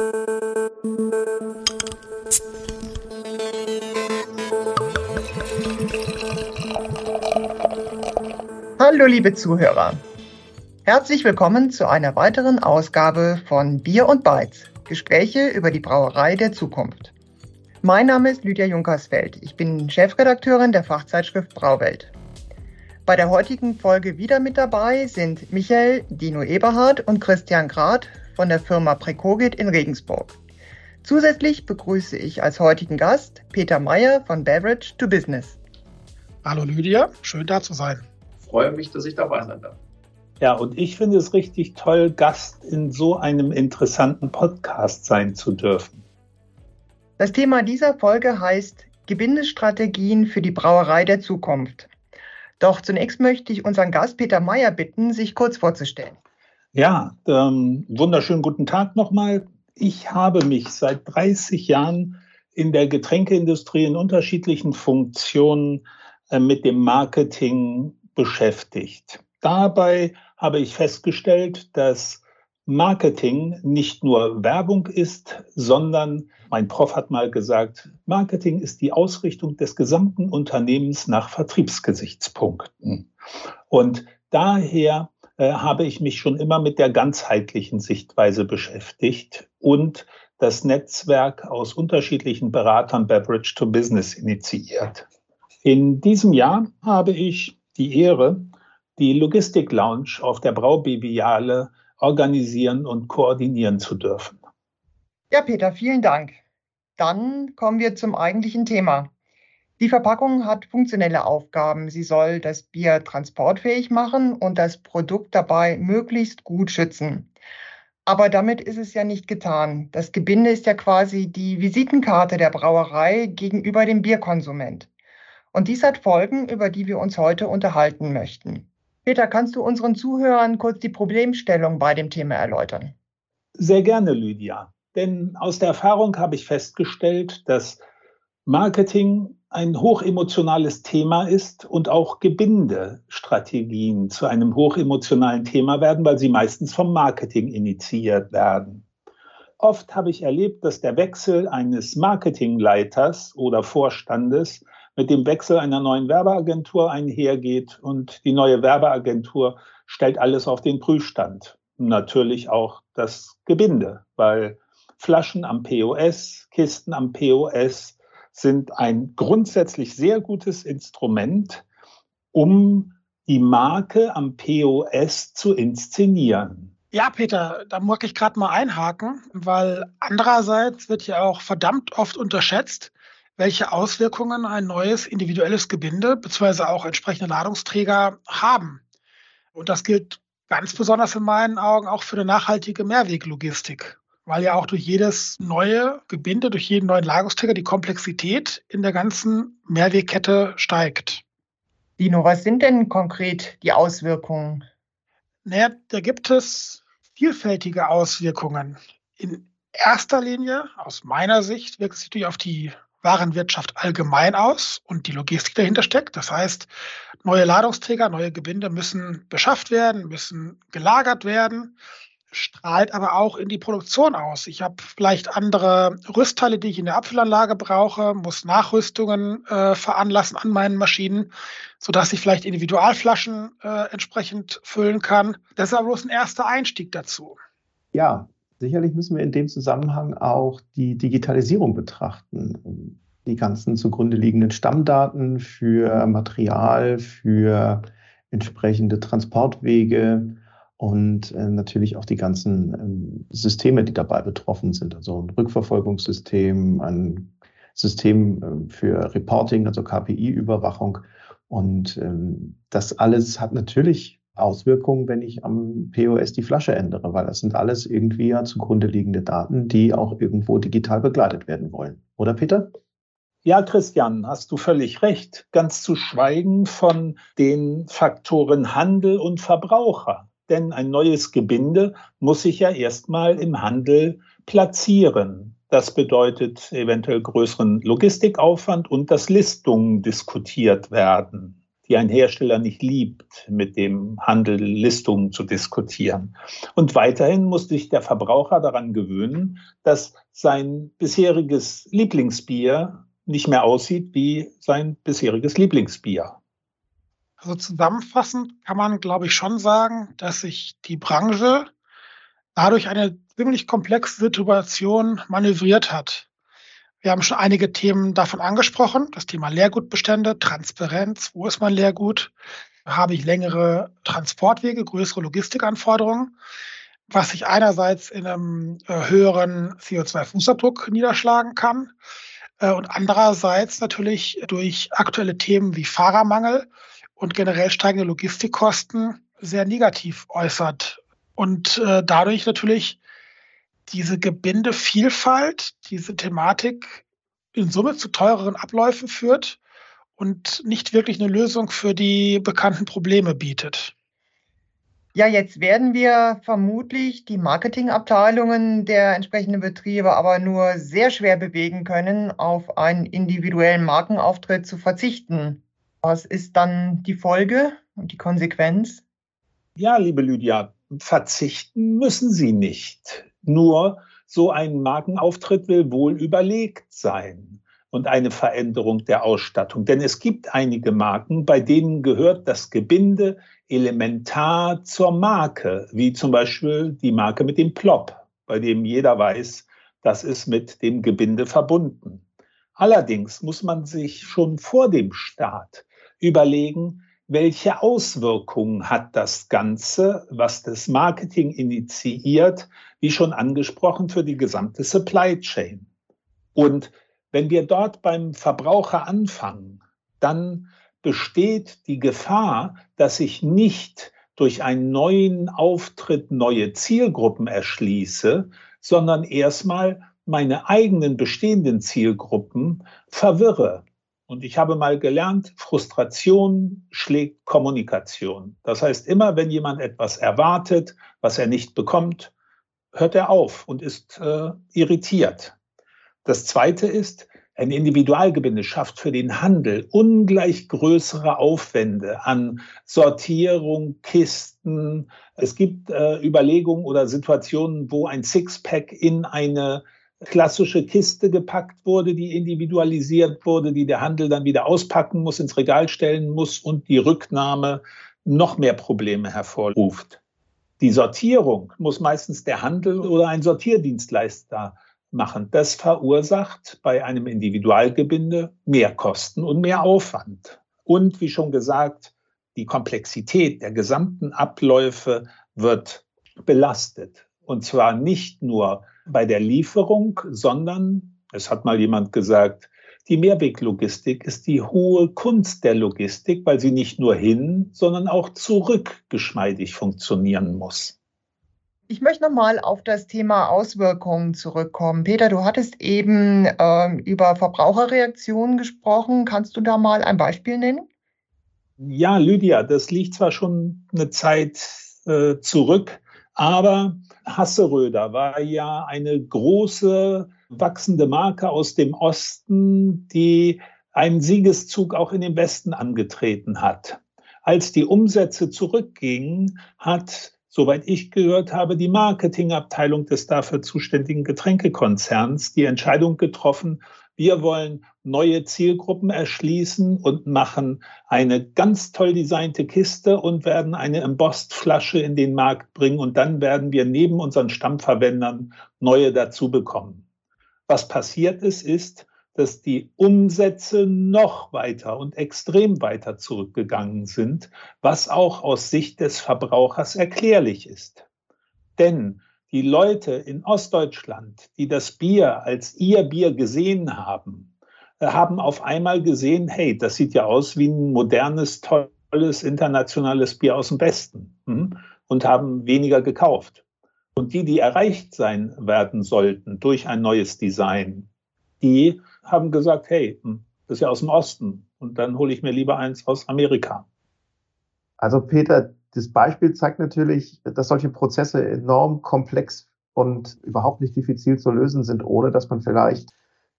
Hallo liebe Zuhörer. Herzlich willkommen zu einer weiteren Ausgabe von Bier und Beiz. Gespräche über die Brauerei der Zukunft. Mein Name ist Lydia Junkersfeld. Ich bin Chefredakteurin der Fachzeitschrift Brauwelt. Bei der heutigen Folge wieder mit dabei sind Michael Dino Eberhardt und Christian Grad von der Firma Precogit in Regensburg. Zusätzlich begrüße ich als heutigen Gast Peter Meyer von Beverage to Business. Hallo Lydia, schön da zu sein freue mich, dass ich dabei sein darf. Ja, und ich finde es richtig toll, Gast in so einem interessanten Podcast sein zu dürfen. Das Thema dieser Folge heißt Gebindestrategien für die Brauerei der Zukunft. Doch zunächst möchte ich unseren Gast Peter Meyer bitten, sich kurz vorzustellen. Ja, ähm, wunderschönen guten Tag nochmal. Ich habe mich seit 30 Jahren in der Getränkeindustrie in unterschiedlichen Funktionen äh, mit dem Marketing beschäftigt. Dabei habe ich festgestellt, dass Marketing nicht nur Werbung ist, sondern mein Prof hat mal gesagt, Marketing ist die Ausrichtung des gesamten Unternehmens nach Vertriebsgesichtspunkten. Und daher äh, habe ich mich schon immer mit der ganzheitlichen Sichtweise beschäftigt und das Netzwerk aus unterschiedlichen Beratern Beverage to Business initiiert. In diesem Jahr habe ich die Ehre, die Logistik Lounge auf der Braubiviale organisieren und koordinieren zu dürfen. Ja, Peter, vielen Dank. Dann kommen wir zum eigentlichen Thema. Die Verpackung hat funktionelle Aufgaben. Sie soll das Bier transportfähig machen und das Produkt dabei möglichst gut schützen. Aber damit ist es ja nicht getan. Das Gebinde ist ja quasi die Visitenkarte der Brauerei gegenüber dem Bierkonsument. Und dies hat Folgen, über die wir uns heute unterhalten möchten. Peter, kannst du unseren Zuhörern kurz die Problemstellung bei dem Thema erläutern? Sehr gerne, Lydia. Denn aus der Erfahrung habe ich festgestellt, dass Marketing ein hochemotionales Thema ist und auch Gebindestrategien zu einem hochemotionalen Thema werden, weil sie meistens vom Marketing initiiert werden. Oft habe ich erlebt, dass der Wechsel eines Marketingleiters oder Vorstandes mit dem Wechsel einer neuen Werbeagentur einhergeht. Und die neue Werbeagentur stellt alles auf den Prüfstand. Natürlich auch das Gebinde, weil Flaschen am POS, Kisten am POS sind ein grundsätzlich sehr gutes Instrument, um die Marke am POS zu inszenieren. Ja, Peter, da mag ich gerade mal einhaken, weil andererseits wird ja auch verdammt oft unterschätzt, welche Auswirkungen ein neues individuelles Gebinde bzw. auch entsprechende Ladungsträger haben. Und das gilt ganz besonders in meinen Augen auch für eine nachhaltige Mehrweglogistik, weil ja auch durch jedes neue Gebinde, durch jeden neuen Ladungsträger die Komplexität in der ganzen Mehrwegkette steigt. Dino, was sind denn konkret die Auswirkungen? Naja, da gibt es vielfältige Auswirkungen. In erster Linie, aus meiner Sicht, wirkt es natürlich auf die Warenwirtschaft allgemein aus und die Logistik dahinter steckt. Das heißt, neue Ladungsträger, neue Gebinde müssen beschafft werden, müssen gelagert werden, strahlt aber auch in die Produktion aus. Ich habe vielleicht andere Rüstteile, die ich in der Abfüllanlage brauche, muss Nachrüstungen äh, veranlassen an meinen Maschinen, sodass ich vielleicht Individualflaschen äh, entsprechend füllen kann. Das ist aber bloß ein erster Einstieg dazu. Ja, Sicherlich müssen wir in dem Zusammenhang auch die Digitalisierung betrachten. Die ganzen zugrunde liegenden Stammdaten für Material, für entsprechende Transportwege und äh, natürlich auch die ganzen ähm, Systeme, die dabei betroffen sind. Also ein Rückverfolgungssystem, ein System äh, für Reporting, also KPI-Überwachung. Und ähm, das alles hat natürlich Auswirkungen, wenn ich am POS die Flasche ändere, weil das sind alles irgendwie ja zugrunde liegende Daten, die auch irgendwo digital begleitet werden wollen. Oder Peter? Ja, Christian, hast du völlig recht. Ganz zu schweigen von den Faktoren Handel und Verbraucher. Denn ein neues Gebinde muss sich ja erstmal im Handel platzieren. Das bedeutet eventuell größeren Logistikaufwand und dass Listungen diskutiert werden. Die ein Hersteller nicht liebt, mit dem Handel Listungen zu diskutieren. Und weiterhin muss sich der Verbraucher daran gewöhnen, dass sein bisheriges Lieblingsbier nicht mehr aussieht wie sein bisheriges Lieblingsbier. Also zusammenfassend kann man, glaube ich, schon sagen, dass sich die Branche dadurch eine ziemlich komplexe Situation manövriert hat. Wir haben schon einige Themen davon angesprochen. Das Thema Leergutbestände, Transparenz. Wo ist mein Leergut? Habe ich längere Transportwege, größere Logistikanforderungen, was sich einerseits in einem äh, höheren CO2-Fußabdruck niederschlagen kann äh, und andererseits natürlich durch aktuelle Themen wie Fahrermangel und generell steigende Logistikkosten sehr negativ äußert und äh, dadurch natürlich diese Gebindevielfalt, diese Thematik in Summe zu teureren Abläufen führt und nicht wirklich eine Lösung für die bekannten Probleme bietet. Ja, jetzt werden wir vermutlich die Marketingabteilungen der entsprechenden Betriebe aber nur sehr schwer bewegen können, auf einen individuellen Markenauftritt zu verzichten. Was ist dann die Folge und die Konsequenz? Ja, liebe Lydia, verzichten müssen Sie nicht. Nur so ein Markenauftritt will wohl überlegt sein und eine Veränderung der Ausstattung. Denn es gibt einige Marken, bei denen gehört das Gebinde elementar zur Marke, wie zum Beispiel die Marke mit dem Plop, bei dem jeder weiß, das ist mit dem Gebinde verbunden. Allerdings muss man sich schon vor dem Start überlegen, welche Auswirkungen hat das Ganze, was das Marketing initiiert, wie schon angesprochen, für die gesamte Supply Chain. Und wenn wir dort beim Verbraucher anfangen, dann besteht die Gefahr, dass ich nicht durch einen neuen Auftritt neue Zielgruppen erschließe, sondern erstmal meine eigenen bestehenden Zielgruppen verwirre. Und ich habe mal gelernt, Frustration schlägt Kommunikation. Das heißt, immer wenn jemand etwas erwartet, was er nicht bekommt, hört er auf und ist äh, irritiert. Das Zweite ist, ein Individualgebinde schafft für den Handel ungleich größere Aufwände an Sortierung, Kisten. Es gibt äh, Überlegungen oder Situationen, wo ein Sixpack in eine klassische Kiste gepackt wurde, die individualisiert wurde, die der Handel dann wieder auspacken muss, ins Regal stellen muss und die Rücknahme noch mehr Probleme hervorruft. Die Sortierung muss meistens der Handel oder ein Sortierdienstleister machen. Das verursacht bei einem Individualgebinde mehr Kosten und mehr Aufwand. Und wie schon gesagt, die Komplexität der gesamten Abläufe wird belastet. Und zwar nicht nur bei der Lieferung, sondern, es hat mal jemand gesagt, die Mehrweglogistik ist die hohe Kunst der Logistik, weil sie nicht nur hin, sondern auch zurück geschmeidig funktionieren muss. Ich möchte nochmal auf das Thema Auswirkungen zurückkommen. Peter, du hattest eben äh, über Verbraucherreaktionen gesprochen. Kannst du da mal ein Beispiel nennen? Ja, Lydia, das liegt zwar schon eine Zeit äh, zurück, aber Hasseröder war ja eine große wachsende Marke aus dem Osten, die einen Siegeszug auch in den Westen angetreten hat. Als die Umsätze zurückgingen, hat, soweit ich gehört habe, die Marketingabteilung des dafür zuständigen Getränkekonzerns die Entscheidung getroffen, wir wollen neue Zielgruppen erschließen und machen eine ganz toll designte Kiste und werden eine Embossed-Flasche in den Markt bringen. Und dann werden wir neben unseren Stammverwendern neue dazu bekommen. Was passiert ist, ist, dass die Umsätze noch weiter und extrem weiter zurückgegangen sind, was auch aus Sicht des Verbrauchers erklärlich ist. Denn die Leute in Ostdeutschland, die das Bier als ihr Bier gesehen haben, äh, haben auf einmal gesehen, hey, das sieht ja aus wie ein modernes, tolles, internationales Bier aus dem Westen hm, und haben weniger gekauft. Und die, die erreicht sein werden sollten durch ein neues Design, die haben gesagt, hey, hm, das ist ja aus dem Osten und dann hole ich mir lieber eins aus Amerika. Also Peter, das Beispiel zeigt natürlich, dass solche Prozesse enorm komplex und überhaupt nicht diffizil zu lösen sind, ohne dass man vielleicht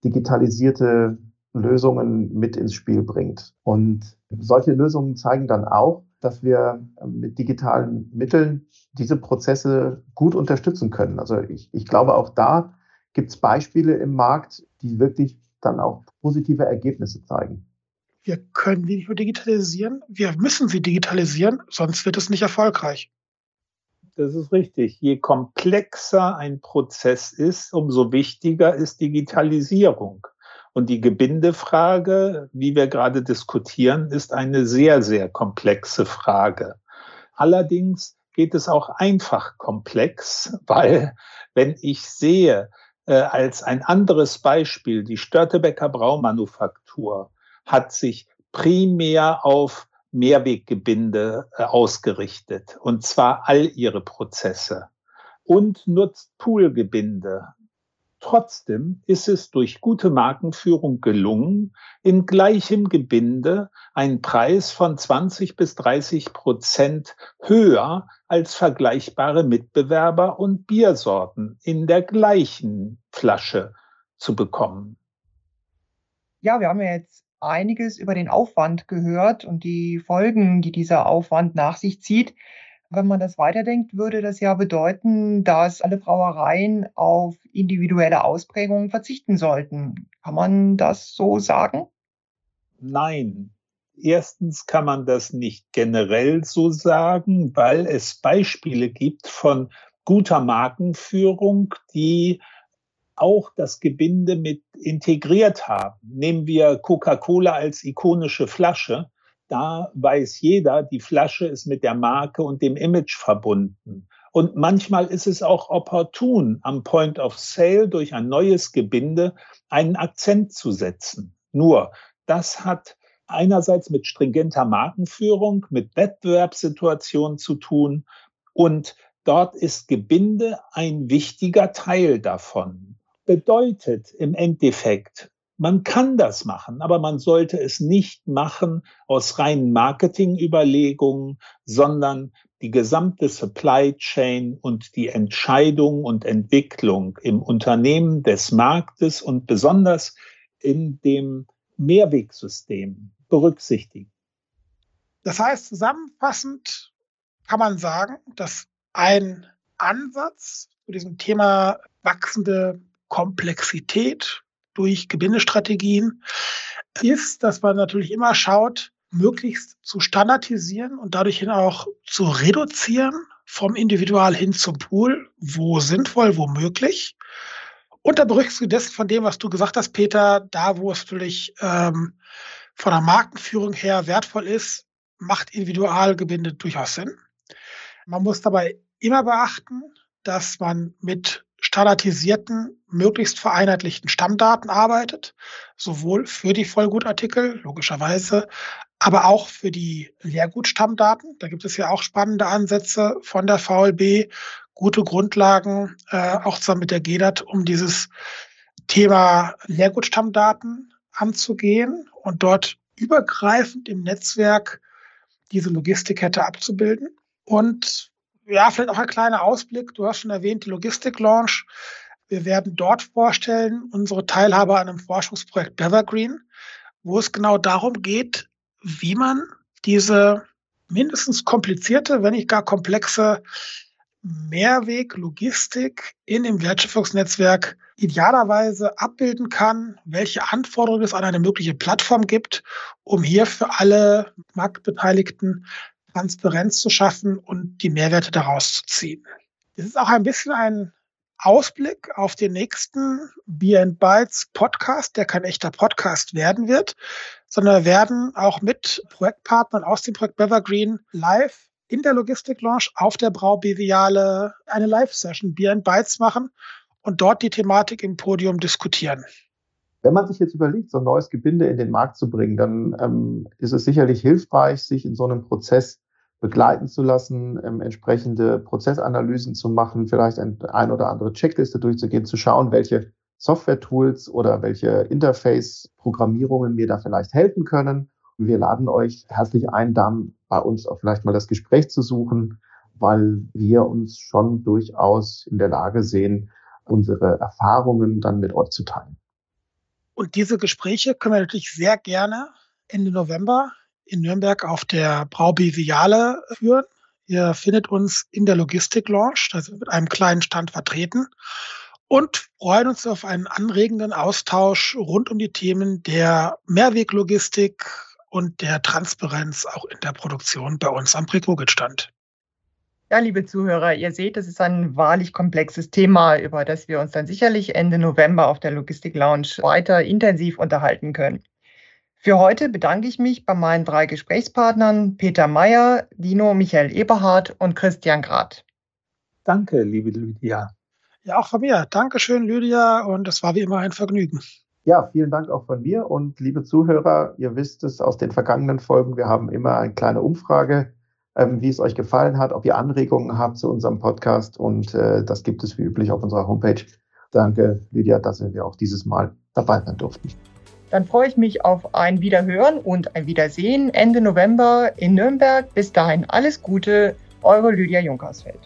digitalisierte Lösungen mit ins Spiel bringt. Und solche Lösungen zeigen dann auch, dass wir ähm, mit digitalen Mitteln diese Prozesse gut unterstützen können. Also ich, ich glaube, auch da gibt es Beispiele im Markt, die wirklich dann auch positive Ergebnisse zeigen. Wir können die nicht nur digitalisieren, wir müssen sie digitalisieren, sonst wird es nicht erfolgreich. Das ist richtig. Je komplexer ein Prozess ist, umso wichtiger ist Digitalisierung. Und die Gebindefrage, wie wir gerade diskutieren, ist eine sehr, sehr komplexe Frage. Allerdings geht es auch einfach komplex, weil wenn ich sehe, äh, als ein anderes Beispiel, die Störtebecker Braumanufaktur hat sich primär auf Mehrweggebinde äh, ausgerichtet, und zwar all ihre Prozesse und nutzt Poolgebinde. Trotzdem ist es durch gute Markenführung gelungen, in gleichem Gebinde einen Preis von 20 bis 30 Prozent höher als vergleichbare Mitbewerber und Biersorten in der gleichen Flasche zu bekommen. Ja, wir haben jetzt einiges über den Aufwand gehört und die Folgen, die dieser Aufwand nach sich zieht. Wenn man das weiterdenkt, würde das ja bedeuten, dass alle Brauereien auf individuelle Ausprägungen verzichten sollten. Kann man das so sagen? Nein. Erstens kann man das nicht generell so sagen, weil es Beispiele gibt von guter Markenführung, die auch das Gebinde mit integriert haben. Nehmen wir Coca-Cola als ikonische Flasche da weiß jeder, die Flasche ist mit der Marke und dem Image verbunden. Und manchmal ist es auch opportun, am Point of Sale durch ein neues Gebinde einen Akzent zu setzen. Nur, das hat einerseits mit stringenter Markenführung, mit Wettbewerbssituationen zu tun und dort ist Gebinde ein wichtiger Teil davon. Bedeutet im Endeffekt, man kann das machen, aber man sollte es nicht machen aus reinen Marketingüberlegungen, sondern die gesamte Supply Chain und die Entscheidung und Entwicklung im Unternehmen des Marktes und besonders in dem Mehrwegsystem berücksichtigen. Das heißt, zusammenfassend kann man sagen, dass ein Ansatz zu diesem Thema wachsende Komplexität durch Gebindestrategien ist, dass man natürlich immer schaut, möglichst zu standardisieren und dadurch hin auch zu reduzieren vom Individual hin zum Pool, wo sinnvoll, wo möglich. Unter Berücksichtigung dessen von dem, was du gesagt hast, Peter, da wo es natürlich ähm, von der Markenführung her wertvoll ist, macht Individualgebinde durchaus Sinn. Man muss dabei immer beachten, dass man mit standardisierten, möglichst vereinheitlichten Stammdaten arbeitet, sowohl für die Vollgutartikel, logischerweise, aber auch für die Leergutstammdaten. Da gibt es ja auch spannende Ansätze von der VLB, gute Grundlagen, äh, auch zusammen mit der GEDAT, um dieses Thema Leergutstammdaten anzugehen und dort übergreifend im Netzwerk diese Logistikkette abzubilden. Und ja, vielleicht auch ein kleiner Ausblick. Du hast schon erwähnt, die Logistik-Launch. Wir werden dort vorstellen, unsere Teilhabe an einem Forschungsprojekt Bevergreen, wo es genau darum geht, wie man diese mindestens komplizierte, wenn nicht gar komplexe Mehrweg-Logistik in dem Wertschöpfungsnetzwerk idealerweise abbilden kann, welche Anforderungen es an eine mögliche Plattform gibt, um hier für alle Marktbeteiligten Transparenz zu schaffen und die Mehrwerte daraus zu ziehen. Es ist auch ein bisschen ein Ausblick auf den nächsten Beer and Bytes Podcast, der kein echter Podcast werden wird, sondern wir werden auch mit Projektpartnern aus dem Projekt Bevergreen live in der Logistik Launch auf der Braubeviale eine Live-Session Beer and Bytes machen und dort die Thematik im Podium diskutieren. Wenn man sich jetzt überlegt, so ein neues Gebinde in den Markt zu bringen, dann ähm, ist es sicherlich hilfreich, sich in so einem Prozess begleiten zu lassen, ähm, entsprechende Prozessanalysen zu machen, vielleicht ein, ein oder andere Checkliste durchzugehen, zu schauen, welche Software-Tools oder welche Interface-Programmierungen mir da vielleicht helfen können. Und wir laden euch herzlich ein, da bei uns auch vielleicht mal das Gespräch zu suchen, weil wir uns schon durchaus in der Lage sehen, unsere Erfahrungen dann mit euch zu teilen. Und diese Gespräche können wir natürlich sehr gerne Ende November in Nürnberg auf der Braubi-Viale führen. Ihr findet uns in der Logistik-Launch, da sind wir mit einem kleinen Stand vertreten und freuen uns auf einen anregenden Austausch rund um die Themen der Mehrweglogistik und der Transparenz auch in der Produktion bei uns am Prekogit-Stand. Ja, liebe Zuhörer, ihr seht, es ist ein wahrlich komplexes Thema, über das wir uns dann sicherlich Ende November auf der Logistik Lounge weiter intensiv unterhalten können. Für heute bedanke ich mich bei meinen drei Gesprächspartnern Peter Meyer, Dino Michael Eberhardt und Christian Grad. Danke, liebe Lydia. Ja, auch von mir. Dankeschön, Lydia, und es war wie immer ein Vergnügen. Ja, vielen Dank auch von mir und liebe Zuhörer, ihr wisst es aus den vergangenen Folgen, wir haben immer eine kleine Umfrage, ähm, wie es euch gefallen hat, ob ihr Anregungen habt zu unserem Podcast und äh, das gibt es wie üblich auf unserer Homepage. Danke, Lydia, dass wir auch dieses Mal dabei sein durften. Dann freue ich mich auf ein Wiederhören und ein Wiedersehen Ende November in Nürnberg. Bis dahin alles Gute, eure Lydia Junkersfeld.